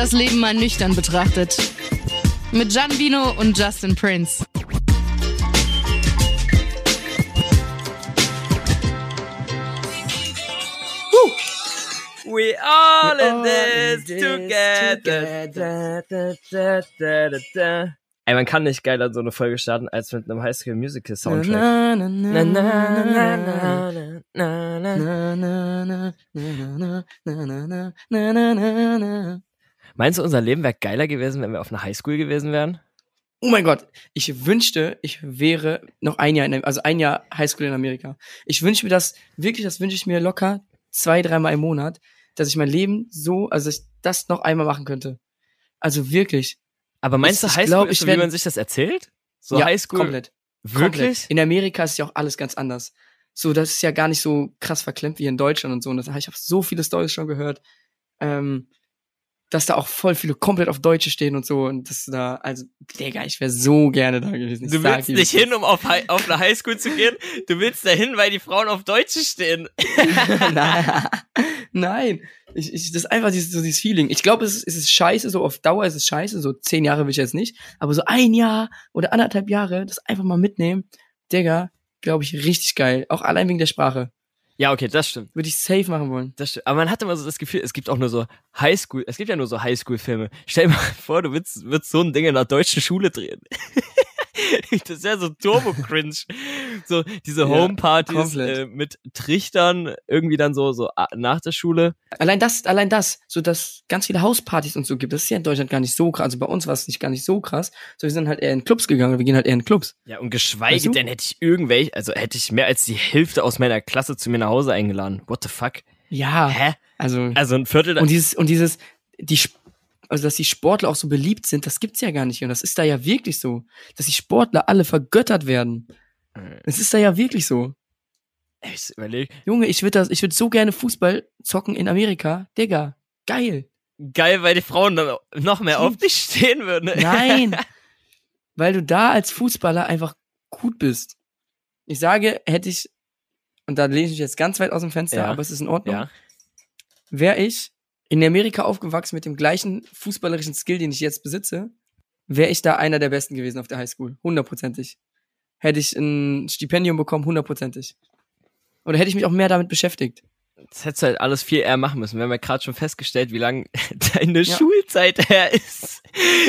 Das Leben mal nüchtern betrachtet. Mit Gian Vino und Justin Prince. We all in this together. Ey, man kann nicht geiler so eine Folge starten als mit einem High School Musical Soundtrack. Na, na, na, Meinst du, unser Leben wäre geiler gewesen, wenn wir auf einer Highschool gewesen wären? Oh mein Gott, ich wünschte, ich wäre noch ein Jahr, in, also ein Jahr Highschool in Amerika. Ich wünsche mir das, wirklich, das wünsche ich mir locker zwei, dreimal im Monat, dass ich mein Leben so, also dass ich das noch einmal machen könnte. Also wirklich. Aber meinst Ich- du, Highschool glaub, ist ich so, wie man sich das erzählt? So ja, Highschool? komplett. Wirklich? Komplett. In Amerika ist ja auch alles ganz anders. So, das ist ja gar nicht so krass verklemmt wie in Deutschland und so. Und das, ich habe so viele Stories schon gehört, ähm, dass da auch voll viele komplett auf Deutsche stehen und so. Und das da, also, Digga, ich wäre so gerne da gewesen. Ich Du willst nicht hin, um auf, Hi- auf eine Highschool zu gehen. Du willst da hin, weil die Frauen auf Deutsche stehen. nein, nein. Ich, ich, das ist einfach dieses, so dieses Feeling. Ich glaube, es ist, es ist scheiße, so auf Dauer ist es scheiße, so zehn Jahre will ich jetzt nicht, aber so ein Jahr oder anderthalb Jahre, das einfach mal mitnehmen, Digga, glaube ich, richtig geil. Auch allein wegen der Sprache. Ja, okay, das stimmt. Würde ich safe machen wollen. Das stimmt. Aber man hat immer so das Gefühl, es gibt auch nur so Highschool, es gibt ja nur so Highschool-Filme. Stell dir mal vor, du willst so ein Ding in einer deutschen Schule drehen. das ist ja so turbo-cringe. So diese Ja, Homepartys komplett. äh, mit Trichtern, irgendwie dann so, so ah, nach der Schule. Allein das, allein das, so dass ganz viele Hauspartys und so gibt, das ist ja in Deutschland gar nicht so krass. Also bei uns war es nicht gar nicht so krass. So, wir sind halt eher in Clubs gegangen, wir gehen halt eher in Clubs. Ja, und geschweige Weißt du? denn hätte ich irgendwelche, also hätte ich mehr als die Hälfte aus meiner Klasse zu mir nach Hause eingeladen. What the fuck? Ja. Hä? Also, Also ein Viertel und dieses, und dieses, die, also dass die Sportler auch so beliebt sind, das gibt's ja gar nicht. Und das ist da ja wirklich so. Dass die Sportler alle vergöttert werden. Es ist da ja wirklich so. ich überleg, Junge, ich würde das, ich würde so gerne Fußball zocken in Amerika. Digga, geil. geil, weil die Frauen dann noch mehr auf dich stehen würden. Nein. Weil du da als Fußballer einfach gut bist. Ich sage, hätte ich, und da lehne ich mich jetzt ganz weit aus dem Fenster, Ja. aber es ist in Ordnung. Ja. Wäre ich in Amerika aufgewachsen mit dem gleichen fußballerischen Skill, den ich jetzt besitze, wäre ich da einer der Besten gewesen auf der Highschool. Hundertprozentig. Hätte ich ein Stipendium bekommen, hundertprozentig. Oder hätte ich mich auch mehr damit beschäftigt. Das hättest du halt alles viel eher machen müssen. Wir haben ja gerade schon festgestellt, wie lang deine Ja. Schulzeit her ist.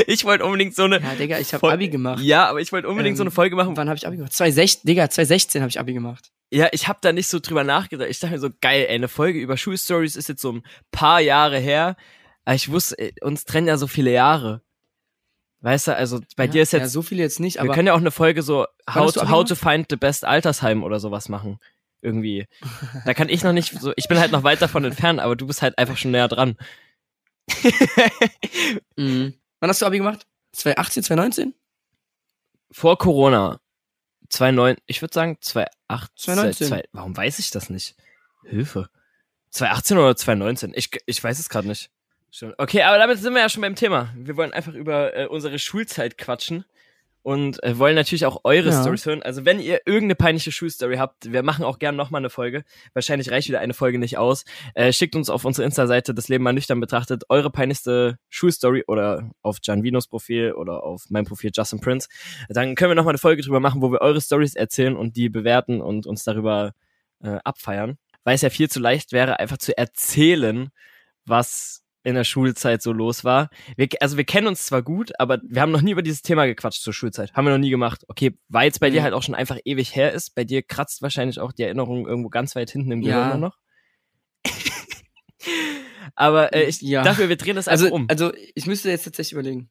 Ich wollte unbedingt so eine. Ja, Digga, ich habe Abi gemacht. Ja, aber ich wollte unbedingt Ähm, so eine Folge machen. Wann habe ich Abi gemacht? 2016, Digga, 2016 habe ich Abi gemacht. Ja, ich habe da nicht so drüber nachgedacht. Ich dachte mir so, geil, ey, eine Folge über Schulstories ist jetzt so ein paar Jahre her. Aber ich wusste, ey, uns trennen ja so viele Jahre. Weißt du, also bei ja, dir ist Ja, jetzt, so viele jetzt nicht, wir aber können ja auch eine Folge so How, to, how to find the best Altersheim oder sowas machen. Irgendwie. Da kann ich noch nicht so, ich bin halt noch weit davon entfernt, aber du bist halt einfach schon näher dran. Mhm. Wann hast du Abi gemacht? 2018, 2019? Vor Corona. 2009, ich würde sagen 2018. 2019. zwei- warum weiß ich das nicht? Hilfe. 2018 oder 2019? Ich, ich weiß es gerade nicht. Okay, aber damit sind wir ja schon beim Thema. Wir wollen einfach über äh, unsere Schulzeit quatschen und äh, wollen natürlich auch eure Ja. Stories hören. Also wenn ihr irgendeine peinliche Schulstory habt, wir machen auch gerne nochmal eine Folge. Wahrscheinlich reicht wieder eine Folge nicht aus. Äh, schickt uns auf unsere Insta-Seite das Leben mal nüchtern betrachtet eure peinlichste Schulstory oder auf Gianvinos Profil oder auf mein Profil Justin Prince. Dann können wir nochmal eine Folge drüber machen, wo wir eure Stories erzählen und die bewerten und uns darüber äh, abfeiern. Weil es ja viel zu leicht wäre, einfach zu erzählen, was in der Schulzeit so los war. Wir, also wir kennen uns zwar gut, aber wir haben noch nie über dieses Thema gequatscht zur Schulzeit. Haben wir noch nie gemacht. Okay, weil es bei dir Mhm. halt auch schon einfach ewig her ist. Bei dir kratzt wahrscheinlich auch die Erinnerung irgendwo ganz weit hinten im Ja. Gehirn noch. aber äh, ich Ja. dafür, wir drehen das einfach Also, um. also ich müsste jetzt tatsächlich überlegen.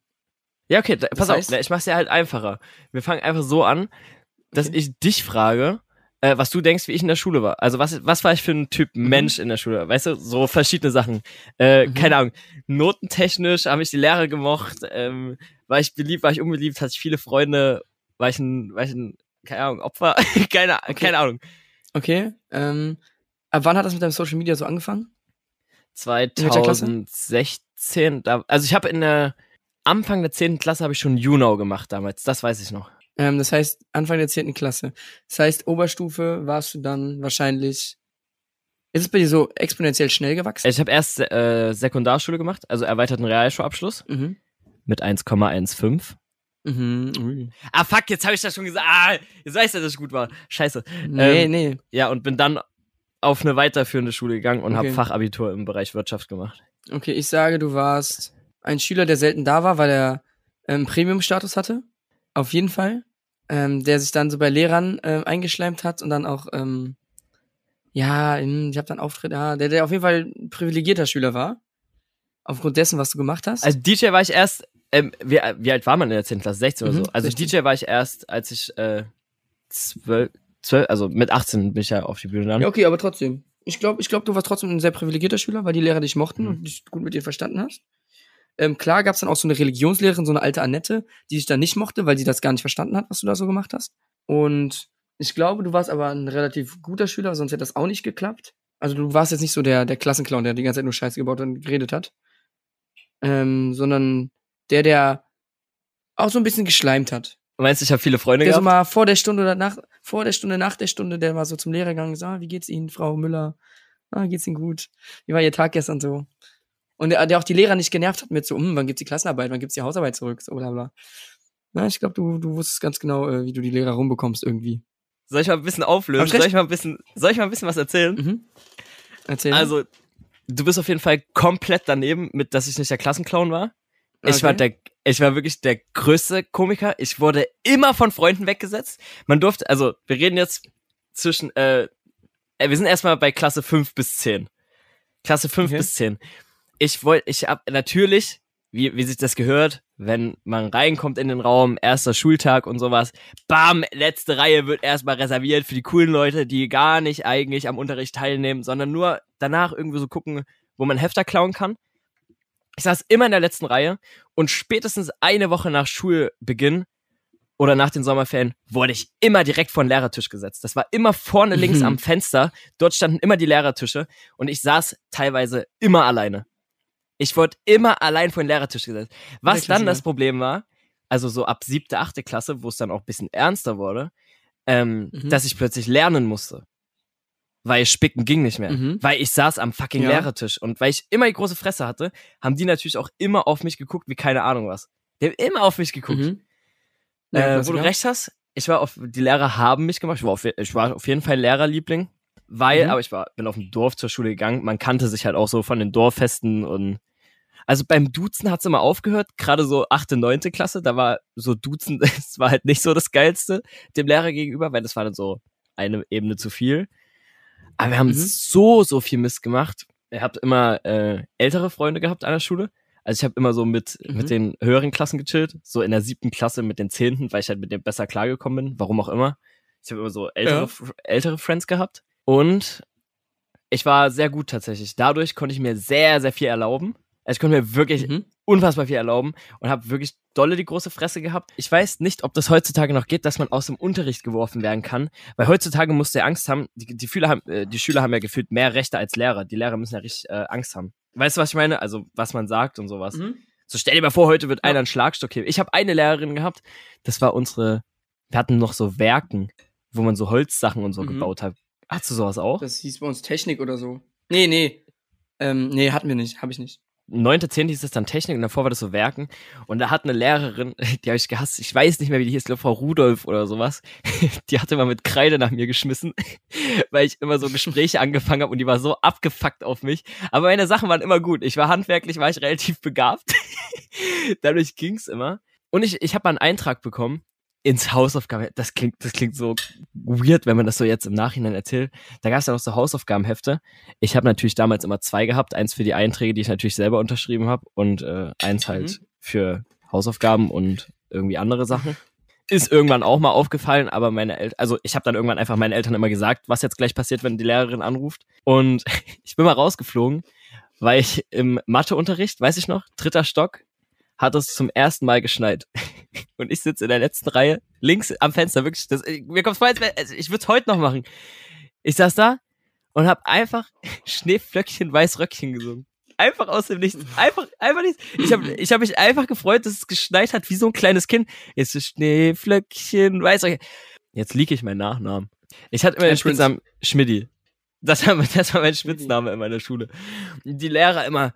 Ja, okay, da, pass heißt- auf, ich mach's dir halt einfacher. Wir fangen einfach so an, dass Okay. ich dich frage, äh, was du denkst, wie ich in der Schule war. Also was, was war ich für ein Typ Mhm. Mensch in der Schule? Weißt du, so verschiedene Sachen. Äh, Mhm. Keine Ahnung, notentechnisch habe ich die Lehrer gemocht, ähm, war ich beliebt, war ich unbeliebt, hatte ich viele Freunde, war ich ein, war ich ein, keine Ahnung, Opfer, keine, keine Ahnung. Okay. Ähm, ab wann hat das mit deinem Social Media so angefangen? welcher Klasse? 2016, da, also ich habe in der Anfang der 10. Klasse habe ich schon Junau gemacht damals, das weiß ich noch. Ähm, das heißt, Anfang der 10. Klasse. Das heißt, Oberstufe warst du dann wahrscheinlich Ist es bei dir so exponentiell schnell gewachsen? Ich habe erst äh, Sekundarschule gemacht, also erweiterten Realschulabschluss Mhm. mit 1,15. Mhm. Ui. Ah, fuck, jetzt habe ich das schon gesagt. Ah, jetzt weiß er, dass ich gut war. Scheiße. Nee, Ähm, nee. Ja, und bin dann auf eine weiterführende Schule gegangen und Okay. habe Fachabitur im Bereich Wirtschaft gemacht. Okay, ich sage, du warst ein Schüler, der selten da war, weil er ähm, Premium-Status hatte. Auf jeden Fall. Ähm, der sich dann so bei Lehrern ähm, eingeschleimt hat und dann auch, ähm, ja, ich habe dann Auftritt, ja, der, der auf jeden Fall ein privilegierter Schüler war. Aufgrund dessen, was du gemacht hast. Also DJ war ich erst, ähm, wie, wie alt war man in der 10. Klasse? 16 oder Mhm, so. Also 16. DJ war ich erst, als ich äh, 12, 12, also mit 18 bin ich ja auf die Bühne dann. ja, okay, aber trotzdem. Ich glaube, ich glaub, du warst trotzdem ein sehr privilegierter Schüler, weil die Lehrer dich mochten Mhm. und dich gut mit dir verstanden hast. Ähm, klar gab es dann auch so eine Religionslehrerin, so eine alte Annette, die dich dann nicht mochte, weil sie das gar nicht verstanden hat, was du da so gemacht hast. Und ich glaube, du warst aber ein relativ guter Schüler, sonst hätte das auch nicht geklappt. Also du warst jetzt nicht so der, der Klassenclown, der die ganze Zeit nur Scheiße gebaut und geredet hat. Ähm, sondern der, der auch so ein bisschen geschleimt hat. Du meinst, ich habe viele Freunde Der so gehabt? mal vor der Stunde oder nach, vor der Stunde, nach der Stunde, der war so zum Lehrer gegangen und sagt, ah, wie geht's Ihnen, Frau Müller? Ah, geht's Ihnen gut? Wie war Ihr Tag gestern so? Und der, der auch die Lehrer nicht genervt hat mit so, hm, wann gibt's die Klassenarbeit, wann gibt's die Hausarbeit zurück, so bla bla. Na, ich glaube, du, du wusstest ganz genau, äh, wie du die Lehrer rumbekommst irgendwie. Soll ich mal ein bisschen auflösen? Ich? Soll ich mal ein bisschen, soll ich mal ein bisschen was erzählen? Mhm. Erzähl. Also, du bist auf jeden Fall komplett daneben, mit dass ich nicht der Klassenclown war. Ich Okay. war der, ich war wirklich der größte Komiker. Ich wurde immer von Freunden weggesetzt. Man durfte, also, wir reden jetzt zwischen, äh, äh, wir sind erstmal bei Klasse 5 bis 10. Klasse 5 Okay. bis 10. Ich wollte, ich hab natürlich, wie, wie sich das gehört, wenn man reinkommt in den Raum, erster Schultag und sowas, bam, letzte Reihe wird erstmal reserviert für die coolen Leute, die gar nicht eigentlich am Unterricht teilnehmen, sondern nur danach irgendwie so gucken, wo man Hefter klauen kann. Ich saß immer in der letzten Reihe und spätestens eine Woche nach Schulbeginn oder nach den Sommerferien wurde ich immer direkt vor den Lehrertisch gesetzt. Das war immer vorne links Mhm. am Fenster. Dort standen immer die Lehrertische und ich saß teilweise immer alleine. Ich wurde immer allein vor den Lehrertisch gesetzt. Was dann das. Problem war, also so ab siebte, achte Klasse, wo es dann auch ein bisschen ernster wurde, ähm, Mhm. dass ich plötzlich lernen musste. Weil Spicken ging nicht mehr. Mhm. Weil ich saß am fucking Ja. Lehrertisch. Und weil ich immer die große Fresse hatte, haben die natürlich auch immer auf mich geguckt, wie keine Ahnung was. Die haben immer auf mich geguckt. Mhm. Äh, Ja, wo du Klassiker. recht hast, ich war auf, die Lehrer haben mich gemacht. Ich war auf, ich war auf jeden Fall Lehrerliebling. Weil, Mhm. aber ich war, bin auf dem Dorf zur Schule gegangen. Man kannte sich halt auch so von den Dorffesten und, also beim Duzen hat's immer aufgehört. Gerade so achte, neunte Klasse, da war so Duzen, das war halt nicht so das Geilste dem Lehrer gegenüber, weil das war dann so eine Ebene zu viel. Aber wir haben Mhm. so, so viel Mist gemacht. Ihr habt immer äh, ältere Freunde gehabt an der Schule. Also ich habe immer so mit, Mhm. mit den höheren Klassen gechillt, so in der siebten Klasse mit den zehnten, weil ich halt mit denen besser klargekommen bin, warum auch immer. Ich habe immer so ältere, Ja. Ältere Friends gehabt. Und ich war sehr gut tatsächlich. Dadurch konnte ich mir sehr, sehr viel erlauben. Also ich konnte mir wirklich Mhm. unfassbar viel erlauben und habe wirklich dolle die große Fresse gehabt. Ich weiß nicht, ob das heutzutage noch geht, dass man aus dem Unterricht geworfen werden kann, weil heutzutage musst du ja Angst haben. Die, die, Schüler haben, äh, die Schüler haben ja gefühlt mehr Rechte als Lehrer. Die Lehrer müssen ja richtig äh, Angst haben. Weißt du, was ich meine? Also was man sagt und sowas. Mhm. So stell dir mal vor, heute wird Ja. einer einen Schlagstock heben. Ich habe eine Lehrerin gehabt, das war unsere, wir hatten noch so Werken, wo man so Holzsachen und so Mhm. gebaut hat. Hast du sowas auch? Das hieß bei uns Technik oder so. Nee, nee. Ähm, nee, hatten wir nicht. Hab ich nicht. Neunte, zehnte hieß es dann Technik und davor war das so Werken. Und da hat eine Lehrerin, die habe ich gehasst, ich weiß nicht mehr, wie die hieß, ich glaube Frau Rudolf oder sowas, die hatte mal mit Kreide nach mir geschmissen, weil ich immer so Gespräche angefangen habe und die war so abgefuckt auf mich. Aber meine Sachen waren immer gut. Ich war handwerklich, war ich relativ begabt. Dadurch ging's immer. Und ich, ich habe mal einen Eintrag bekommen ins Hausaufgaben. Das klingt, das klingt so weird, wenn man das so jetzt im Nachhinein erzählt. Da gab es ja noch so Hausaufgabenhefte. Ich habe natürlich damals immer zwei gehabt. Eins für die Einträge, die ich natürlich selber unterschrieben habe und äh, eins halt für Hausaufgaben und irgendwie andere Sachen. Ist irgendwann auch mal aufgefallen, aber meine Eltern, also ich habe dann irgendwann einfach meinen Eltern immer gesagt, was jetzt gleich passiert, wenn die Lehrerin anruft. Und ich bin mal rausgeflogen, weil ich im Matheunterricht, weiß ich noch, dritter Stock, hat es zum ersten Mal geschneit. Und ich sitze in der letzten Reihe, links am Fenster, wirklich, das, mir kommt's vor, also ich würde es heute noch machen. Ich saß da und habe einfach Schneeflöckchen, Weißröckchen gesungen. Einfach aus dem Nichts. Einfach, einfach nichts. Ich habe ich hab mich einfach gefreut, dass es geschneit hat, wie so ein kleines Kind. Jetzt ist Schneeflöckchen, Weißröckchen. Jetzt liege ich meinen Nachnamen. Ich hatte immer den. Spitznamen Schmidti. Das, war- das war mein Spitzname in meiner Schule. Die Lehrer immer,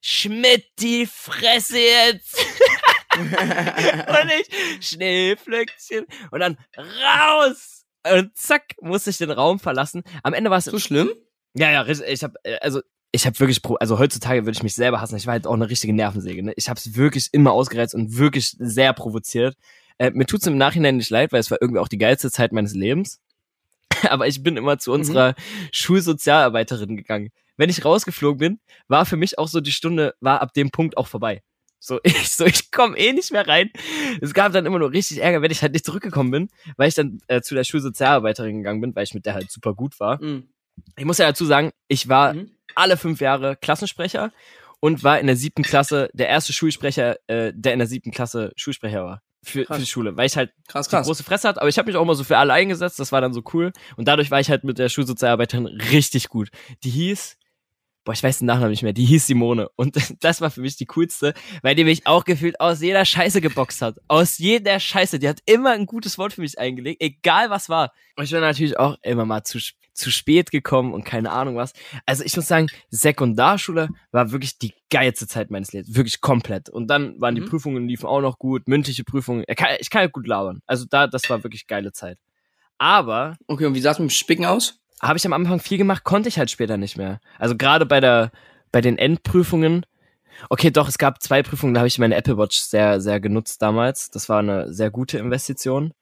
Schmidt, die Fresse jetzt! und ich, Schneeflöckchen. Und dann raus! Und zack, musste ich den Raum verlassen. Am Ende war es so schlimm? ja, ja. Ich habe also ich habe wirklich also heutzutage würde ich mich selber hassen. Ich war halt auch eine richtige Nervensäge, ne? Ich habe es wirklich immer ausgereizt und wirklich sehr provoziert. Äh, mir tut's im Nachhinein nicht leid, weil es war irgendwie auch die geilste Zeit meines Lebens. Aber ich bin immer zu unserer Schulsozialarbeiterin gegangen. Wenn ich rausgeflogen bin, war für mich auch so die Stunde war ab dem Punkt auch vorbei. So ich so ich komme eh nicht mehr rein. Es gab dann immer nur richtig Ärger, wenn ich halt nicht zurückgekommen bin, weil ich dann äh, zu der Schulsozialarbeiterin gegangen bin, weil ich mit der halt super gut war Mhm. ich muss ja dazu sagen, ich war Mhm. alle fünf Jahre Klassensprecher und war in der siebten Klasse der erste Schulsprecher, äh, der in der siebten Klasse Schulsprecher war. Für, Krass. für die Schule, weil ich halt Krass, krass. große Fresse hat, aber ich habe mich auch immer so für alle eingesetzt, das war dann so cool. Und dadurch war ich halt mit der Schulsozialarbeiterin richtig gut. Die hieß, boah, ich weiß den Nachnamen nicht mehr, die hieß Simone. Und das war für mich die coolste, weil die mich auch gefühlt aus jeder Scheiße geboxt hat. Aus jeder Scheiße. Die hat immer ein gutes Wort für mich eingelegt, egal was war. Und ich bin natürlich auch immer mal zu, zu spät gekommen und keine Ahnung was. Also ich muss sagen, Sekundarschule war wirklich die geilste Zeit meines Lebens. Wirklich komplett. Und dann waren die Mhm. Prüfungen liefen auch noch gut, mündliche Prüfungen. Ich kann, ich kann halt gut labern. Also da, das war wirklich geile Zeit. Aber Okay, und wie sah es mit dem Spicken aus? Habe ich am Anfang viel gemacht, konnte ich halt später nicht mehr. Also gerade bei der bei den Endprüfungen. Okay, doch, es gab zwei Prüfungen, da habe ich meine Apple Watch sehr sehr genutzt damals. Das war eine sehr gute Investition.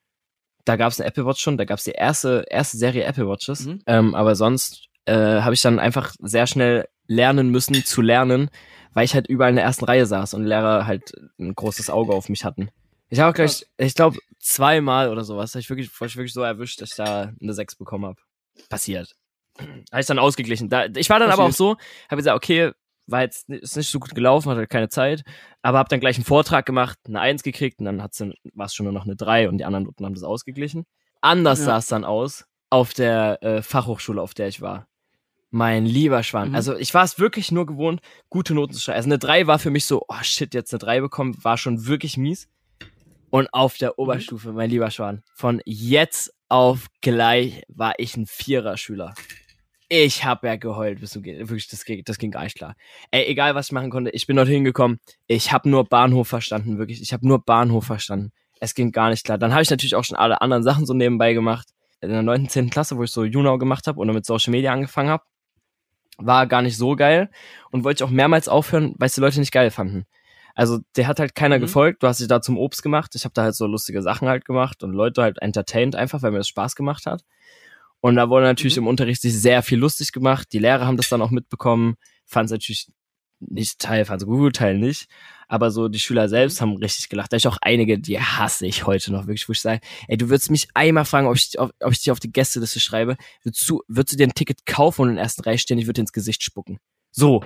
Da gab es eine Apple Watch schon, da gab es die erste erste Serie Apple Watches. Mhm. Ähm, aber sonst äh, habe ich dann einfach sehr schnell lernen müssen zu lernen, weil ich halt überall in der ersten Reihe saß und Lehrer halt ein großes Auge auf mich hatten. Ich habe gleich, ich glaube, zweimal oder sowas, ich wirklich, war ich wirklich so erwischt, dass ich da eine 6 bekommen habe. Passiert. Habe ich dann ausgeglichen. Da, ich war dann aber auch Passiert. so, habe gesagt, okay, war jetzt ist nicht so gut gelaufen, hatte keine Zeit, aber habe dann gleich einen Vortrag gemacht, eine 1 gekriegt und dann hat's dann war es schon nur noch eine 3 und die anderen Noten haben das ausgeglichen. Anders Ja. sah es dann aus auf der äh, Fachhochschule, auf der ich war. Mein lieber Schwan. Mhm. Also ich war es wirklich nur gewohnt, gute Noten zu schreiben. Also eine 3 war für mich so, oh shit, jetzt eine 3 bekommen, war schon wirklich mies. Und auf der Oberstufe, mein lieber Schwan, von jetzt auf gleich war ich ein Vierer-Schüler. Ich hab ja geheult, bis du ge- wirklich, das ging, das ging gar nicht klar. Ey, egal was ich machen konnte, ich bin dorthin gekommen. Ich habe nur Bahnhof verstanden, wirklich. Ich habe nur Bahnhof verstanden. Es ging gar nicht klar. Dann habe ich natürlich auch schon alle anderen Sachen so nebenbei gemacht. In der 9., 10. Klasse, wo ich so Junau gemacht habe und mit Social Media angefangen habe, war gar nicht so geil und wollte ich auch mehrmals aufhören, weil es die Leute nicht geil fanden. Also der hat halt keiner Mhm. gefolgt. Du hast dich da zum Obst gemacht. Ich habe da halt so lustige Sachen halt gemacht und Leute halt entertained einfach, weil mir das Spaß gemacht hat. Und da wurde natürlich Mhm. im Unterricht sich sehr viel lustig gemacht. Die Lehrer haben das dann auch mitbekommen, fanden es natürlich nicht Teil, fanden es gut, Teil nicht. Aber so die Schüler selbst haben richtig gelacht. Da ich auch einige, die hasse ich heute noch wirklich, wo ich sage, ey, du würdest mich einmal fragen, ob ich, ob, ob ich dich auf die Gästeliste schreibe. Würdest du, würdest du dir ein Ticket kaufen und in der ersten Reihe stehen? Ich würde dir ins Gesicht spucken. So.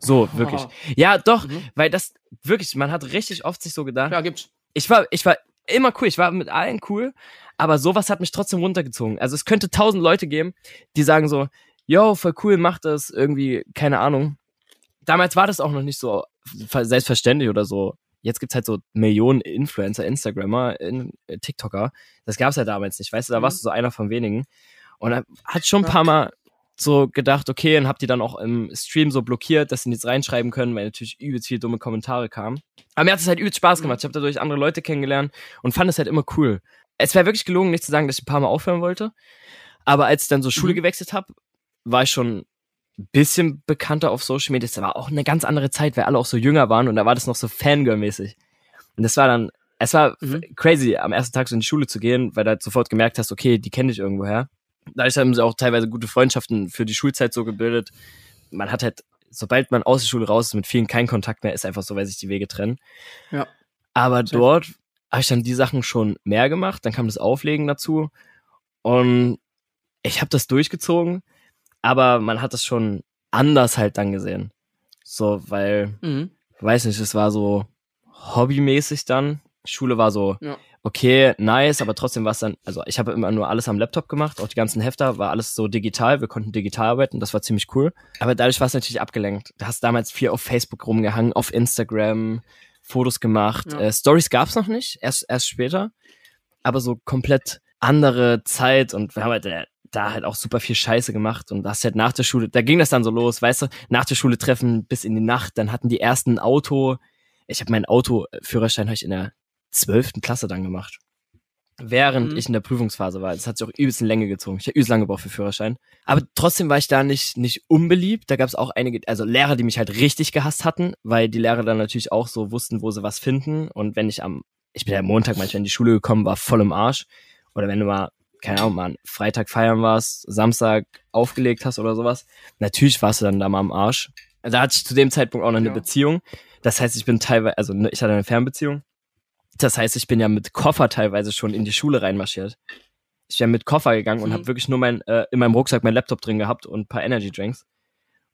So, wirklich. Ja, doch, Mhm. weil das wirklich, man hat richtig oft sich so gedacht, Ja, gibt's. ich war, ich war immer cool, ich war mit allen cool, aber sowas hat mich trotzdem runtergezogen. Also es könnte tausend Leute geben, die sagen so, yo, voll cool, mach das irgendwie, keine Ahnung. Damals war das auch noch nicht so selbstverständlich oder so. Jetzt gibt's halt so Millionen Influencer, Instagrammer, in, äh, TikToker. Das gab's ja damals nicht, weißt du, da Mhm. warst du so einer von wenigen. Und er hat schon ein paar Mal so gedacht, okay, und hab die dann auch im Stream so blockiert, dass sie nichts reinschreiben können, weil natürlich übelst viele dumme Kommentare kamen. Aber mir hat es halt übelst Spaß gemacht. Ich habe dadurch andere Leute kennengelernt und fand es halt immer cool. Es wäre wirklich gelungen, nicht zu sagen, dass ich ein paar Mal aufhören wollte. Aber als ich dann so Schule Mhm. gewechselt habe, war ich schon ein bisschen bekannter auf Social Media. Das war auch eine ganz andere Zeit, weil alle auch so jünger waren und da war das noch so Fangirl-mäßig. Und das war dann, es war Mhm. crazy, am ersten Tag so in die Schule zu gehen, weil du halt sofort gemerkt hast, okay, die kenne ich irgendwoher. Dadurch haben sie auch teilweise gute Freundschaften für die Schulzeit so gebildet. Man hat halt, sobald man aus der Schule raus ist, mit vielen keinen Kontakt mehr, ist einfach so, weil sich die Wege trennen. Ja. Aber Safe. dort habe ich dann die Sachen schon mehr gemacht, dann kam das Auflegen dazu und ich habe das durchgezogen, aber man hat das schon anders halt dann gesehen. So, weil, Mhm. weiß nicht, es war so hobbymäßig dann. Schule war so, Ja. Okay, nice, aber trotzdem war es dann, also ich habe immer nur alles am Laptop gemacht, auch die ganzen Hefter, war alles so digital, wir konnten digital arbeiten, das war ziemlich cool. Aber dadurch war es natürlich abgelenkt. Du hast damals viel auf Facebook rumgehangen, auf Instagram, Fotos gemacht. Ja. Äh, Stories gab's noch nicht, erst, erst später. Aber so komplett andere Zeit und wir haben halt, äh, da halt auch super viel Scheiße gemacht und das halt nach der Schule, da ging das dann so los, weißt du, nach der Schule treffen bis in die Nacht, dann hatten die ersten Auto. Ich habe meinen Autoführerschein hab ich in der zwölften Klasse dann gemacht. Während Mhm. ich in der Prüfungsphase war. Das hat sich auch übelst in Länge gezogen. Ich habe übelst lange gebraucht für Führerschein. Aber trotzdem war ich da nicht, nicht unbeliebt. Da gab es auch einige, also Lehrer, die mich halt richtig gehasst hatten, weil die Lehrer dann natürlich auch so wussten, wo sie was finden. Und wenn ich am, ich bin ja Montag manchmal in die Schule gekommen, war voll im Arsch. Oder wenn du mal, keine Ahnung, mal einen Freitag feiern warst, Samstag aufgelegt hast oder sowas, natürlich warst du dann da mal am Arsch. Da hatte ich zu dem Zeitpunkt auch noch eine Ja. Beziehung. Das heißt, ich bin teilweise, also ne, ich hatte eine Fernbeziehung. Das heißt, ich bin ja mit Koffer teilweise schon in die Schule reinmarschiert. Ich bin mit Koffer gegangen und Mhm. habe wirklich nur mein, äh, in meinem Rucksack mein Laptop drin gehabt und ein paar Energy Drinks.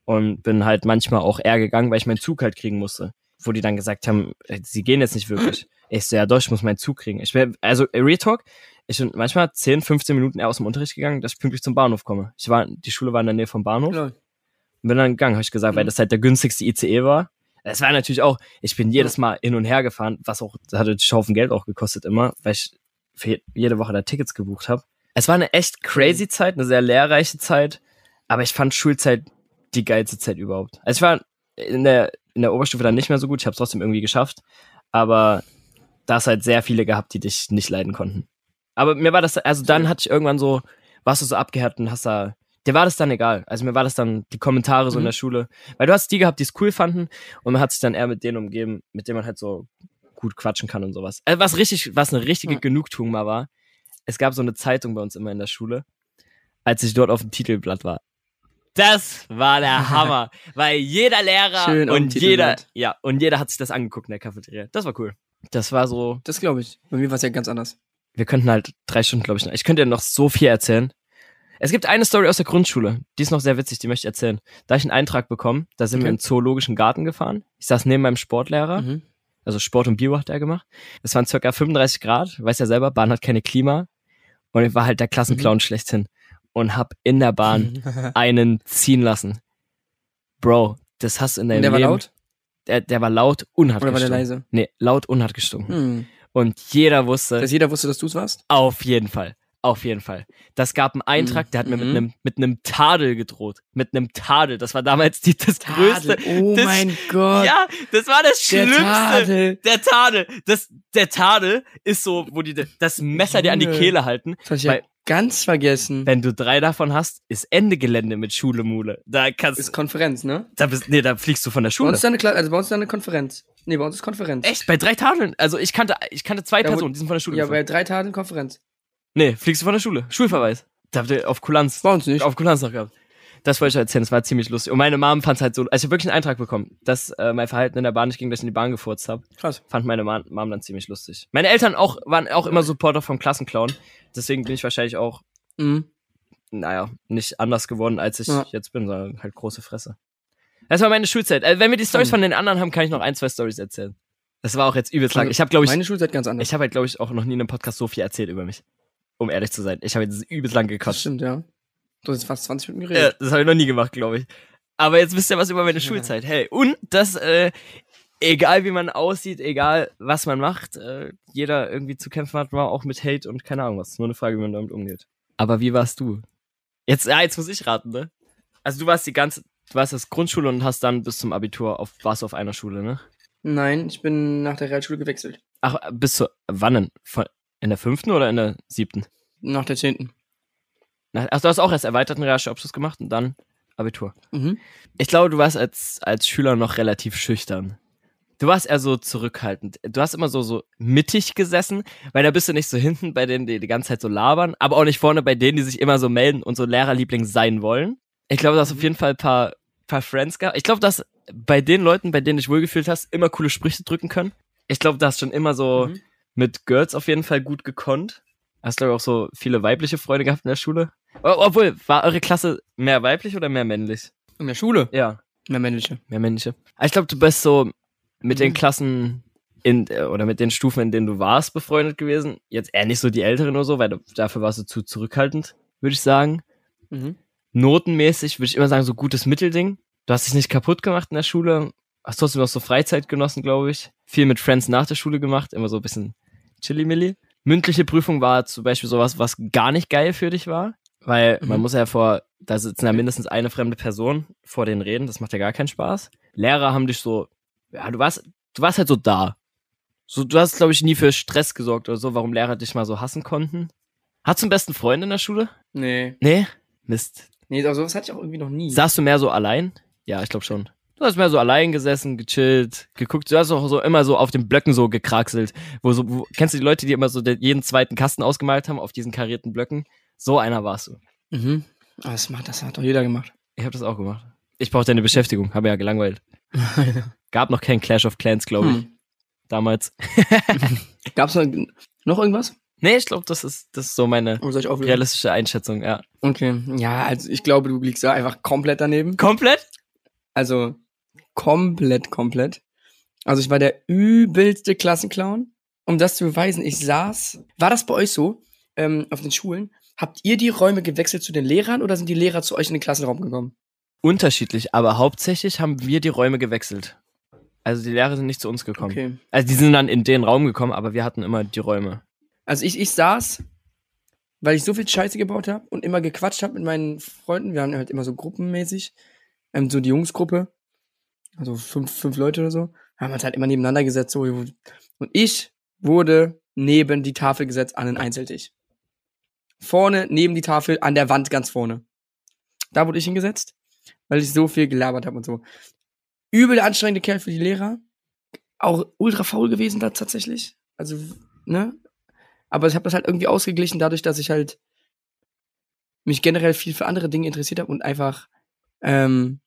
Und bin halt manchmal auch eher gegangen, weil ich meinen Zug halt kriegen musste. Wo die dann gesagt haben, äh, sie gehen jetzt nicht wirklich. Ich so, ja doch, ich muss meinen Zug kriegen. Ich bin, also äh, Real Talk, ich bin manchmal 10, 15 Minuten eher aus dem Unterricht gegangen, dass ich pünktlich zum Bahnhof komme. Ich war, die Schule war in der Nähe vom Bahnhof. Lol. Und bin dann gegangen, habe ich gesagt, weil Mhm. das halt der günstigste ICE war. Es war natürlich auch, ich bin jedes Mal hin und her gefahren, was auch, das hatte Haufen Geld auch gekostet immer, weil ich für je- jede Woche da Tickets gebucht habe. Es war eine echt crazy Zeit, eine sehr lehrreiche Zeit, aber ich fand Schulzeit die geilste Zeit überhaupt. Also ich war in der, in der Oberstufe dann nicht mehr so gut, ich habe es trotzdem irgendwie geschafft, aber da hast halt sehr viele gehabt, die dich nicht leiden konnten. Aber mir war das, also dann hatte ich irgendwann so, warst du so abgehärtet und hast da, dir war das dann egal. Also mir war das dann die Kommentare so in Mhm. der Schule, weil du hast die gehabt, die es cool fanden und man hat sich dann eher mit denen umgeben, mit denen man halt so gut quatschen kann und sowas. Also was richtig, was eine richtige Ja. Genugtuung mal war, es gab so eine Zeitung bei uns immer in der Schule, als ich dort auf dem Titelblatt war. Das war der Hammer, weil jeder Lehrer Schön und jeder, ja, und jeder hat sich das angeguckt in der Cafeteria. Das war cool. Das war so, Das glaube ich. Bei mir war es ja ganz anders. wir könnten halt drei Stunden, glaube ich. Ich könnte dir noch so viel erzählen. Es gibt eine Story aus der Grundschule, die ist noch sehr witzig, die möchte ich erzählen. Da ich einen Eintrag bekommen, da sind wir Okay. in den zoologischen Garten gefahren. Ich saß neben meinem Sportlehrer, Mhm. also Sport und Bio hat er gemacht. Es waren circa 35 Grad, weiß ja selber, Bahn hat keine Klima. Und ich war halt der Klassenclown schlechthin und hab in der Bahn einen ziehen lassen. Bro, das hast du in deinem Und der war Leben. laut? Der, der war laut und hat Oder war der gestunken. leise? Nee, laut und hat gestunken. Hm. Und jeder wusste, Dass jeder wusste, dass du es warst? auf jeden Fall. Auf jeden Fall. Das gab einen Eintrag, der hat mir mit Mhm. einem mit einem Tadel gedroht. Mit einem Tadel. Das war damals die, das größte. Oh das- mein Gott. Ja, das war das der Schlimmste. Tadel. Der Tadel. Das, der Tadel ist so, wo die das Messer dir an die. Kehle halten. Das hab ich ja ganz vergessen. Wenn du drei davon hast, ist Ende Gelände mit Schule Mule. Da kannst Ist Konferenz, ne? da bist, nee, da fliegst du von der Bei Schule. uns ist eine, Kla- also bei uns ist eine Konferenz. Nee, bei uns ist Konferenz. Echt? Bei drei Tadeln? Also ich kannte, ich kannte zwei Ja, Personen, die sind von der Schule Ja, geflogen. bei drei Tagen Konferenz. Nee, fliegst du von der Schule. Schulverweis. Da habt ihr auf Kulanz. Bei uns nicht. Auf Kulanz noch gehabt. Das wollte ich erzählen, das war ziemlich lustig. Und meine Mom fand es halt so, also ich habe wirklich einen Eintrag bekommen, dass äh, mein Verhalten in der Bahn nicht ging, dass ich in die Bahn gefurzt habe. Krass. Fand meine Ma- Mom dann ziemlich lustig. Meine Eltern auch waren auch immer Supporter vom Klassenclown. Deswegen bin ich wahrscheinlich auch, Mhm. naja, nicht anders geworden, als ich Ja. jetzt bin, sondern halt große Fresse. Das war meine Schulzeit. Also, wenn wir die Stories Mhm. von den anderen haben, kann ich noch ein, zwei Stories erzählen. Das war auch jetzt übelst lang. Ich habe, glaube ich, Meine Schulzeit ganz anders. ich habe halt, glaube ich, auch noch nie in einem Podcast so viel erzählt über mich. Um ehrlich zu sein. Ich habe jetzt übelst lang das gekotzt. stimmt, ja. Du hast fast 20 Minuten Ja, geredet. das habe ich noch nie gemacht, glaube ich. Aber jetzt wisst ihr was über meine Schulzeit. Hey, und das, äh, egal wie man aussieht, egal was man macht, äh, jeder irgendwie zu kämpfen hat, war auch mit Hate und keine Ahnung was. Nur eine Frage, wie man damit umgeht. Aber wie warst du? Jetzt, ja, jetzt muss ich raten, ne? Also du warst die ganze, du warst das Grundschule und hast dann bis zum Abitur auf, warst du auf einer Schule, ne? Nein, ich bin nach der Realschule gewechselt. Ach, bis zu, wann denn? Von, in der fünften oder in der siebten? Nach der zehnten. Ach, du hast auch erst erweiterten Realschulabschluss gemacht und dann Abitur. Mhm. Ich glaube, du warst als, als Schüler noch relativ schüchtern. Du warst eher so zurückhaltend. Du hast immer so, so mittig gesessen, weil da bist du nicht so hinten bei denen, die die ganze Zeit so labern, aber auch nicht vorne bei denen, die sich immer so melden und so Lehrerliebling sein wollen. Ich glaube, du hast auf jeden Fall ein paar, paar Friends gehabt. Ich glaube, dass bei den Leuten, bei denen du dich wohlgefühlt hast, immer coole Sprüche drücken können. Ich glaube, du hast schon immer so Mhm. Mit Girls auf jeden Fall gut gekonnt. Hast, glaube ich, auch so viele weibliche Freunde gehabt in der Schule. Obwohl, war eure Klasse mehr weiblich oder mehr männlich? In der Schule. Ja. Mehr männliche. Mehr männliche. Aber Ich glaube, du bist so mit den Mhm. Klassen in, äh, oder mit den Stufen, in denen du warst, befreundet gewesen. Jetzt eher nicht so die Älteren oder so, weil du, dafür warst du zu zurückhaltend, würde ich sagen. Mhm. Notenmäßig würde ich immer sagen, so gutes Mittelding. Du hast dich nicht kaputt gemacht in der Schule. Hast trotzdem noch so Freizeit genossen, glaube ich. Viel mit Friends nach der Schule gemacht. Immer so ein bisschen chilly-milli. Mündliche Prüfung war zum Beispiel sowas, was gar nicht geil für dich war. Weil man Mhm. muss ja vor, da sitzen ja mindestens eine fremde Person vor den Reden, das macht ja gar keinen Spaß. Lehrer haben dich so, ja, du warst, du warst halt so da. So, du hast, glaube ich, nie für Stress gesorgt oder so, warum Lehrer dich mal so hassen konnten. Hast du einen besten Freund in der Schule? Nee. Nee? Mist. Nee, also sowas hatte ich auch irgendwie noch nie. Saßt du mehr so allein? Ja, ich glaube schon. Du hast mehr so allein gesessen, gechillt, geguckt. Du hast auch so immer so auf den Blöcken so gekraxelt. Wo so, wo, kennst du die Leute, die immer so den, jeden zweiten Kasten ausgemalt haben auf diesen karierten Blöcken? So einer warst du. Mhm. Aber das, macht, das hat doch jeder gemacht. Ich habe das auch gemacht. Ich brauchte eine Beschäftigung, habe ja gelangweilt. Gab noch kein Clash of Clans, glaube ich, Hm. damals. Gab's noch, noch irgendwas? Nee, ich glaube, das ist, das ist so meine auflösen? realistische Einschätzung, ja. Okay. Ja, also ich glaube, du liegst da einfach komplett daneben. Komplett? Also komplett, komplett. Also ich war der übelste Klassenclown. Um das zu beweisen, ich saß. War das bei euch so, ähm, auf den Schulen? Habt ihr die Räume gewechselt zu den Lehrern oder sind die Lehrer zu euch in den Klassenraum gekommen? Unterschiedlich, aber hauptsächlich haben wir die Räume gewechselt. Also die Lehrer sind nicht zu uns gekommen. Okay. Also die sind dann in den Raum gekommen, aber wir hatten immer die Räume. Also ich, ich saß, weil ich so viel Scheiße gebaut habe und immer gequatscht habe mit meinen Freunden. Wir waren halt immer so gruppenmäßig. Ähm, so die Jungsgruppe. Also fünf, fünf Leute oder so. Haben uns halt immer nebeneinander gesetzt. So. Und ich wurde neben die Tafel gesetzt an den Einzeltisch. Vorne, neben die Tafel, an der Wand ganz vorne. Da wurde ich hingesetzt, weil ich so viel gelabert habe und so. Übel anstrengende Kerl für die Lehrer. Auch ultra faul gewesen da tatsächlich. Also, ne? Aber ich habe das halt irgendwie ausgeglichen, dadurch, dass ich halt mich generell viel für andere Dinge interessiert habe und einfach ähm,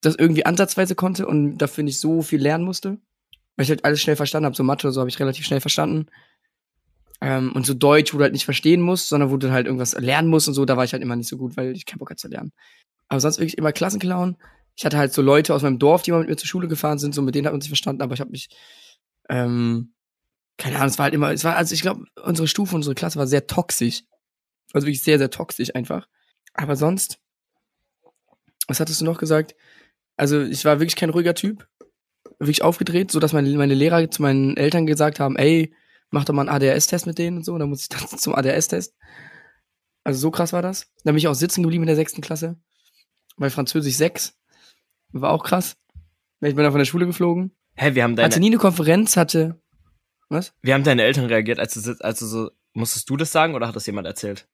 das irgendwie ansatzweise konnte und dafür nicht so viel lernen musste. Weil ich halt alles schnell verstanden habe. So Mathe oder so habe ich relativ schnell verstanden. Ähm, und so Deutsch, wo du halt nicht verstehen musst, sondern wo du halt irgendwas lernen musst und so, da war ich halt immer nicht so gut, weil ich keinen Bock hatte zu lernen. Aber sonst wirklich immer Klassenclown. Ich hatte halt so Leute aus meinem Dorf, die mal mit mir zur Schule gefahren sind, so mit denen hat man sich verstanden, aber ich habe mich, ähm, keine Ahnung, es war halt immer, es war, also ich glaube, unsere Stufe, unsere Klasse war sehr toxisch. Also wirklich sehr, sehr toxisch einfach. Aber sonst, was hattest du noch gesagt? Also ich war wirklich kein ruhiger Typ. Wirklich aufgedreht, so dass meine, meine Lehrer zu meinen Eltern gesagt haben, ey, mach doch mal einen ADHS-Test mit denen und so. Und dann muss ich dann zum ADHS-Test. Also so krass war das. Dann bin ich auch sitzen geblieben in der sechsten Klasse. Weil Französisch 6 war auch krass. Ich bin dann von der Schule geflogen. Hä, wir haben deine, Hatte nie eine Konferenz, hatte. Was? wie haben deine Eltern reagiert, als du, sitzt- als du so, musstest du das sagen oder hat das jemand erzählt?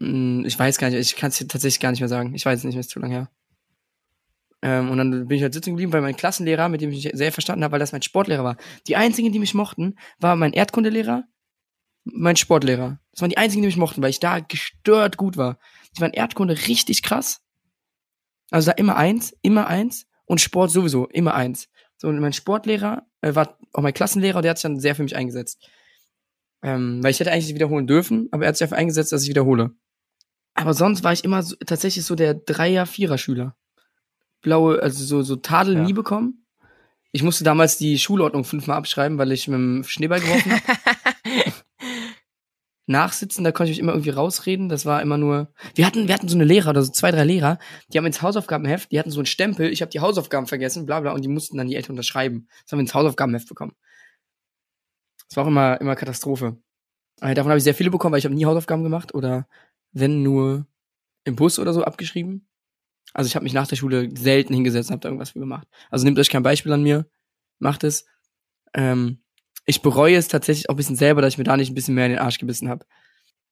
Hm, Ich weiß gar nicht, ich kann es tatsächlich gar nicht mehr sagen. Ich weiß es nicht mehr, ist zu lange her. Ähm, und dann bin ich halt sitzen geblieben, weil mein Klassenlehrer, mit dem ich mich sehr verstanden habe, weil das mein Sportlehrer war. Die einzigen, die mich mochten, war mein Erdkundelehrer, mein Sportlehrer. Das waren die einzigen, die mich mochten, weil ich da gestört gut war. Ich war in Erdkunde richtig krass. Also da immer eins, immer eins und Sport sowieso immer eins. So, und mein Sportlehrer äh, war auch mein Klassenlehrer, der hat sich dann sehr für mich eingesetzt. Ähm, weil ich hätte eigentlich wiederholen dürfen, aber er hat sich dafür eingesetzt, dass ich wiederhole. Aber sonst war ich immer so, tatsächlich so der Dreier-, Vierer-Schüler. Blaue, also so, so Tadel Ja. nie bekommen. Ich musste damals die Schulordnung fünfmal abschreiben, weil ich mit dem Schneeball geworfen habe. Nachsitzen, da konnte ich mich immer irgendwie rausreden. Das war immer nur. Wir hatten, wir hatten so eine Lehrer oder so zwei, drei Lehrer, die haben ins Hausaufgabenheft, die hatten so einen Stempel, ich habe die Hausaufgaben vergessen, bla bla, und die mussten dann die Eltern unterschreiben. Das haben wir ins Hausaufgabenheft bekommen. Das war auch immer, immer Katastrophe. Äh, davon habe ich sehr viele bekommen, weil ich habe nie Hausaufgaben gemacht oder wenn nur im Bus oder so abgeschrieben. Also ich habe mich nach der Schule selten hingesetzt und habe da irgendwas für gemacht. Also nehmt euch kein Beispiel an mir, macht es. Ähm, ich bereue es tatsächlich auch ein bisschen selber, dass ich mir da nicht ein bisschen mehr in den Arsch gebissen habe.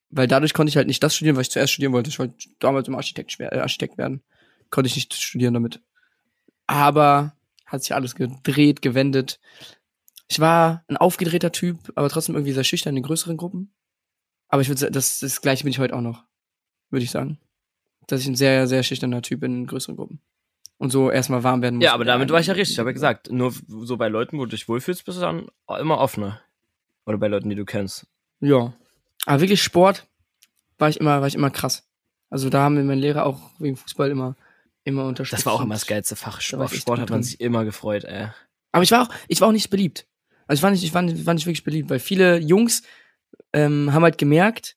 Weil dadurch konnte ich halt nicht das studieren, was ich zuerst studieren wollte. Ich wollte damals im Architekt, äh, Architekt werden. Konnte ich nicht studieren damit. Aber hat sich alles gedreht, gewendet. Ich war ein aufgedrehter Typ, aber trotzdem irgendwie sehr schüchtern in größeren Gruppen. Aber ich würde sagen, das, das gleiche bin ich heute auch noch, würde ich sagen. Dass ich ein sehr, sehr schüchterner Typ bin in größeren Gruppen. Und so erstmal warm werden muss. Ja, aber damit war ich ja richtig. Ich habe ja gesagt, nur so bei Leuten, wo du dich wohlfühlst, bist du dann immer offener. Oder bei Leuten, die du kennst. Ja. Aber wirklich Sport war ich immer, war ich immer krass. Also da haben mir meine Lehrer auch wegen Fußball immer, immer unterstützt. Das war auch immer das geilste Fach. Da Auf Sport hat man sich immer gefreut, ey. Aber ich war auch, ich war auch nicht beliebt. Also ich war nicht, ich war nicht, war nicht wirklich beliebt, weil viele Jungs ähm, haben halt gemerkt,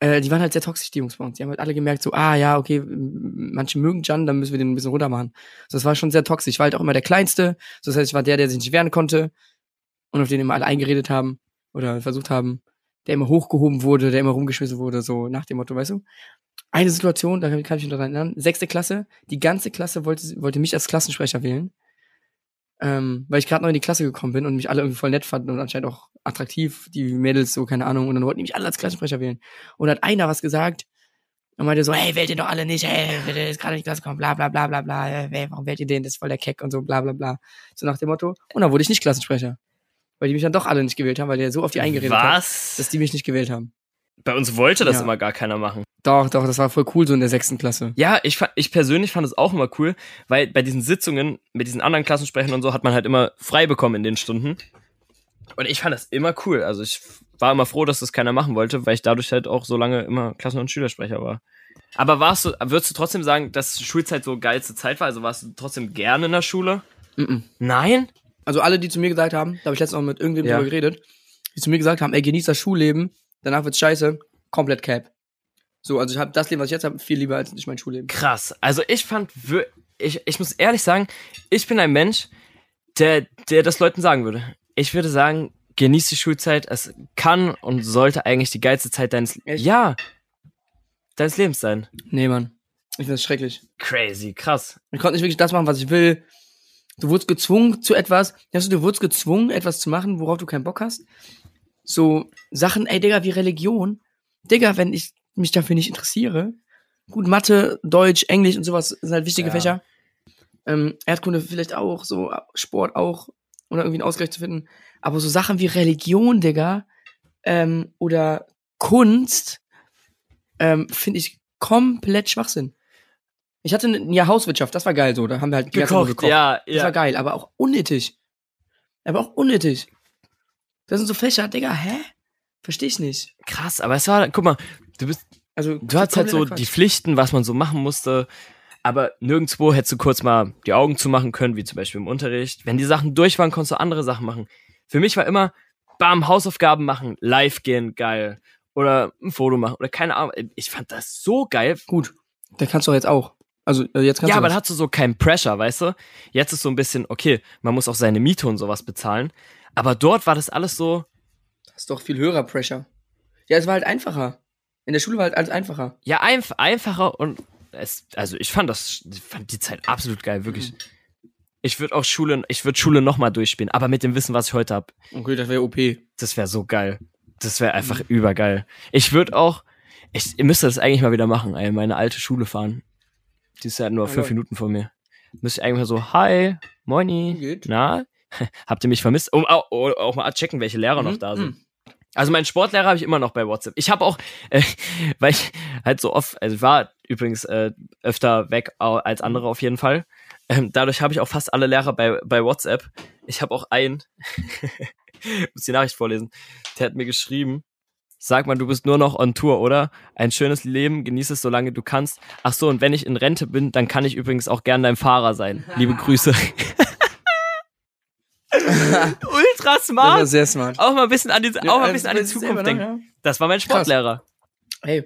äh, die waren halt sehr toxisch, die Jungs bei uns. Die haben halt alle gemerkt, so, ah ja, okay, manche mögen Jan, dann müssen wir den ein bisschen runter machen. So, das war schon sehr toxisch. Ich war halt auch immer der Kleinste. So, das heißt, ich war der, der sich nicht wehren konnte und auf den immer alle eingeredet haben oder versucht haben, der immer hochgehoben wurde, der immer rumgeschmissen wurde, so nach dem Motto, weißt du? Eine Situation, da kann ich mich noch erinnern, sechste Klasse, die ganze Klasse wollte, wollte mich als Klassensprecher wählen, ähm, weil ich gerade neu in die Klasse gekommen bin und mich alle irgendwie voll nett fanden und anscheinend auch attraktiv, die Mädels, so, keine Ahnung, und dann wollten die mich alle als Klassensprecher wählen. Und dann hat einer was gesagt, und meinte so, hey, wählt ihr doch alle nicht, hey, bitte, ist gerade in die Klasse gekommen, bla, bla, bla, bla, bla, hey, warum wählt ihr den, das ist voll der Keck und so, bla, bla, bla. So nach dem Motto. Und dann wurde ich nicht Klassensprecher. Weil die mich dann doch alle nicht gewählt haben, weil der so auf die eingeredet hat, dass Was? die mich nicht gewählt haben. Bei uns wollte das Ja. immer gar keiner machen. Doch, doch, das war voll cool so in der sechsten Klasse. Ja, ich, ich persönlich fand es auch immer cool, weil bei diesen Sitzungen mit diesen anderen Klassensprechern und so hat man halt immer frei bekommen in den Stunden. Und ich fand das immer cool. Also ich war immer froh, dass das keiner machen wollte, weil ich dadurch halt auch so lange immer Klassen- und Schülersprecher war. Aber warst du, würdest du trotzdem sagen, dass Schulzeit so geilste Zeit war? Also warst du trotzdem gerne in der Schule? Mhm. Nein? Also alle, die zu mir gesagt haben, da habe ich letztens auch mit irgendwem Ja. drüber geredet, die zu mir gesagt haben, ey, genieß das Schulleben, danach wird's scheiße, komplett cap. So, also ich habe das Leben, was ich jetzt habe, viel lieber als nicht mein Schulleben. Krass. Also ich fand, ich, ich muss ehrlich sagen, ich bin ein Mensch, der, der das Leuten sagen würde. Ich würde sagen, genieß die Schulzeit. Es kann und sollte eigentlich die geilste Zeit deines, Echt? ja, deines Lebens sein. Nee, Mann. Ich finde das schrecklich. Crazy, krass. Ich konnte nicht wirklich das machen, was ich will. Du wurdest gezwungen zu etwas. Weißt du, du wurdest gezwungen, etwas zu machen, worauf du keinen Bock hast. So Sachen, ey, Digga, wie Religion. Digga, wenn ich mich dafür nicht interessiere. Gut, Mathe, Deutsch, Englisch und sowas sind halt wichtige Ja. Fächer. Ähm, Erdkunde vielleicht auch, so Sport auch. Oder irgendwie einen Ausgleich zu finden. Aber so Sachen wie Religion, Digga, ähm, oder Kunst, ähm, finde ich komplett Schwachsinn. Ich hatte ein Jahr Hauswirtschaft, das war geil so. Da haben wir halt nur Gekocht, ja, Das war ja. geil, aber auch unnötig. Aber auch unnötig. Das sind so Fächer, Digga, hä? Versteh ich nicht. Krass, aber es war, guck mal, du bist, Also, du hast halt so die. Pflichten, was man so machen musste. Aber nirgendwo hättest du kurz mal die Augen zumachen können, wie zum Beispiel im Unterricht. Wenn die Sachen durch waren, konntest du andere Sachen machen. Für mich war immer, bam, Hausaufgaben machen, live gehen, geil. Oder ein Foto machen, oder keine Ahnung. Ich fand das so geil. Gut, da kannst du auch jetzt auch. Also, äh, jetzt kannst Ja, du aber dann hast du so keinen Pressure, weißt du? Jetzt ist so ein bisschen, okay, man muss auch seine Miete und sowas bezahlen. Aber dort war das alles so, Das ist doch viel höherer Pressure. Ja, es war halt einfacher. In der Schule war halt alles einfacher. ja, einf einfacher und es, also ich fand das, ich fand die Zeit absolut geil, wirklich. Ich würde auch Schule, ich würde Schule nochmal durchspielen, aber mit dem Wissen, was ich heute habe, Okay, das wäre OP. das wäre so geil. Das wäre einfach übergeil. Ich würde auch, ich, ihr müsst das eigentlich mal wieder machen, ey, meine alte Schule fahren. Die ist ja nur Ja, fünf. Minuten von mir. Müsst ihr eigentlich mal so, hi, moini, Geht. na, habt ihr mich vermisst? Um auch, auch mal checken, welche Lehrer noch Mhm, da sind. mhm. Also meinen Sportlehrer habe ich immer noch bei WhatsApp. Ich habe auch, äh, weil ich halt so oft, also ich war übrigens äh, öfter weg als andere auf jeden Fall. Ähm, dadurch habe ich auch fast alle Lehrer bei, bei WhatsApp. Ich habe auch einen, muss die Nachricht vorlesen, der hat mir geschrieben, sag mal, du bist nur noch on Tour, oder? Ein schönes Leben, genieß es, solange du kannst. Ach so, und wenn ich in Rente bin, dann kann ich übrigens auch gern dein Fahrer sein. Liebe Grüße. Ultra smart. sehr smart. Auch mal ein bisschen an die, auch mal ein bisschen an die Zukunft denken. ne? Das war mein Sportlehrer. Hey,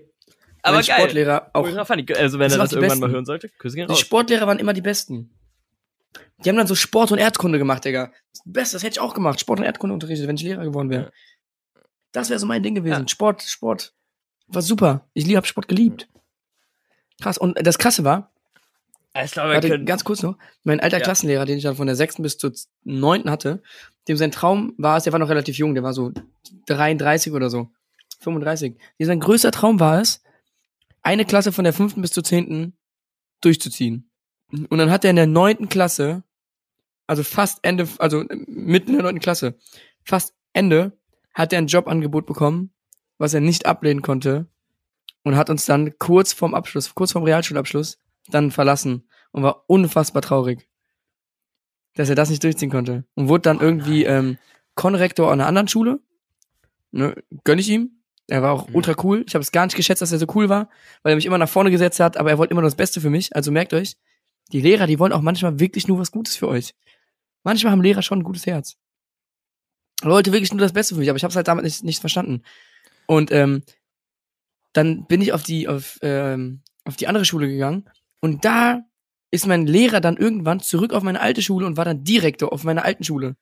Aber mein geil. Sportlehrer auch. Ultra funny. Also wenn Das er das die irgendwann mal Besten. hören sollte, Küsse gehen Die raus. Sportlehrer waren immer die besten. Die haben dann so Sport und Erdkunde gemacht, Digga. Das Beste, das hätte ich auch gemacht. Sport und Erdkunde unterrichtet, wenn ich Lehrer geworden wäre. Das wäre so mein Ding gewesen. Ja. Sport, Sport. War super. Ich lieb, hab Sport geliebt. Krass. Und das Krasse war, Ich glaube, warte, können, ganz kurz noch, mein alter Ja. Klassenlehrer, den ich dann von der sechsten bis zur neunten hatte, dem sein Traum war es, der war noch relativ jung, der war so 33 oder so. 35. Der sein größter Traum war es, eine Klasse von der fünften bis zur zehnten durchzuziehen. Und dann hat er in der neunten Klasse, also fast Ende, also mitten in der neunten Klasse, fast Ende, hat er ein Jobangebot bekommen, was er nicht ablehnen konnte und hat uns dann kurz vorm Abschluss, kurz vorm Realschulabschluss, dann verlassen und war unfassbar traurig, dass er das nicht durchziehen konnte und wurde dann irgendwie ähm, Konrektor an einer anderen Schule. Ne, gönn ich ihm. Er war auch Mhm. ultra cool. Ich habe es gar nicht geschätzt, dass er so cool war, weil er mich immer nach vorne gesetzt hat, aber er wollte immer nur das Beste für mich. Also merkt euch, die Lehrer, die wollen auch manchmal wirklich nur was Gutes für euch. Manchmal haben Lehrer schon ein gutes Herz. Er wollte wirklich nur das Beste für mich, aber ich habe es halt damit nicht, nicht verstanden. Und ähm, dann bin ich auf die auf, ähm, auf die andere Schule gegangen und da ist mein Lehrer dann irgendwann zurück auf meine alte Schule und war dann Direktor auf meiner alten Schule.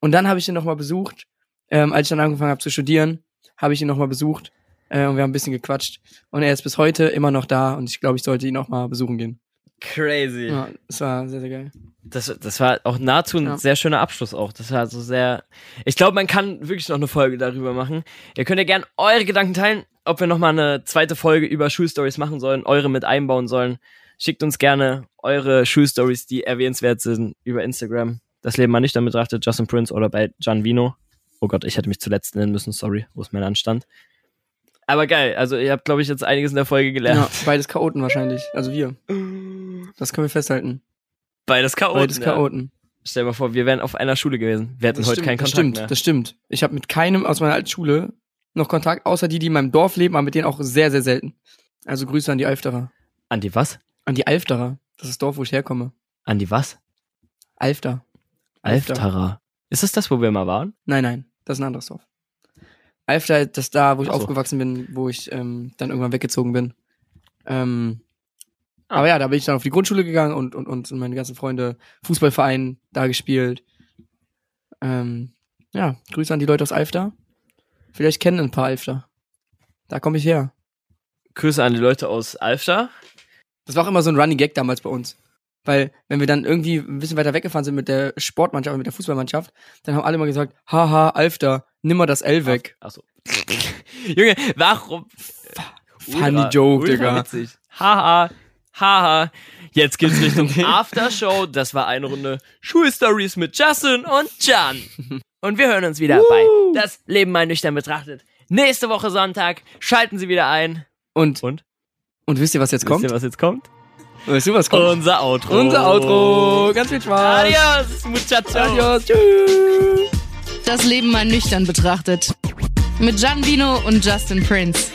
Und dann habe ich ihn nochmal besucht, ähm, als ich dann angefangen habe zu studieren. habe ich ihn nochmal besucht äh, und wir haben ein bisschen gequatscht. Und er ist bis heute immer noch da und ich glaube, ich sollte ihn auch mal besuchen gehen. Crazy. Ja, das war sehr, sehr geil. Das, das war auch nahezu ein Ja. sehr schöner Abschluss auch. Das war so sehr. Ich glaube, man kann wirklich noch eine Folge darüber machen. Ihr könnt ja gerne eure Gedanken teilen, ob wir nochmal eine zweite Folge über Schulstories machen sollen, eure mit einbauen sollen. Schickt uns gerne eure Schulstories, die erwähnenswert sind, über Instagram. Das Leben mal nicht dann betrachtet, Justin Prince oder bei Gian Vino. Oh Gott, ich hätte mich zuletzt nennen müssen, sorry, wo ist mein Anstand? Aber geil, also ihr habt, glaube ich, jetzt einiges in der Folge Ja, gelernt. beides Chaoten wahrscheinlich. Also wir. Das können wir festhalten. Beides Chaoten. Beides ja. Chaoten. Stell dir mal vor, wir wären auf einer Schule gewesen. Wir hätten Das heute stimmt, keinen das Kontakt stimmt, mehr. das stimmt. Ich habe mit keinem aus meiner alten Schule noch Kontakt, außer die, die in meinem Dorf leben, aber mit denen auch sehr, sehr selten. Also Grüße an die Alfterer. An die was? An die Alfterer. Das ist das Dorf, wo ich herkomme. An die was? Alfter. Alfter. Alftara. Ist das das, wo wir mal waren? Nein, nein, das ist ein anderes Dorf. Alfter, das ist da, wo ich so. aufgewachsen bin, wo ich ähm, dann irgendwann weggezogen bin. Ähm, Ah. Aber ja, da bin ich dann auf die Grundschule gegangen und, und, und meine ganzen Freunde, Fußballverein da gespielt. Ähm, ja, Grüße an die Leute aus Alfter. Vielleicht kennen ein paar Alfter. Da komme ich her. Grüße an die Leute aus Alfter. Das war auch immer so ein Running Gag damals bei uns. Weil, wenn wir dann irgendwie ein bisschen weiter weggefahren sind mit der Sportmannschaft, mit der Fußballmannschaft, dann haben alle immer gesagt, haha, Alfter, nimm mal das L weg. Achso. Junge, warum? Funny Ultra- Joke, ultra Digga. Witzig. Haha, haha. Jetzt geht's Richtung Aftershow. Das war eine Runde Schulstories mit Justin und Jan. Und wir hören uns wieder bei Das Leben mal nüchtern betrachtet. Nächste Woche Sonntag. Schalten Sie wieder ein. Und, Und? Und wisst ihr, was jetzt Wisst kommt? ihr, was jetzt kommt? Weißt du, was kommt? Unser Outro. Unser Outro. Ganz viel Spaß. Adios, muchacho. Adios. Tschüss. Das Leben mal nüchtern betrachtet. Mit Gian Vino und Justin Prince.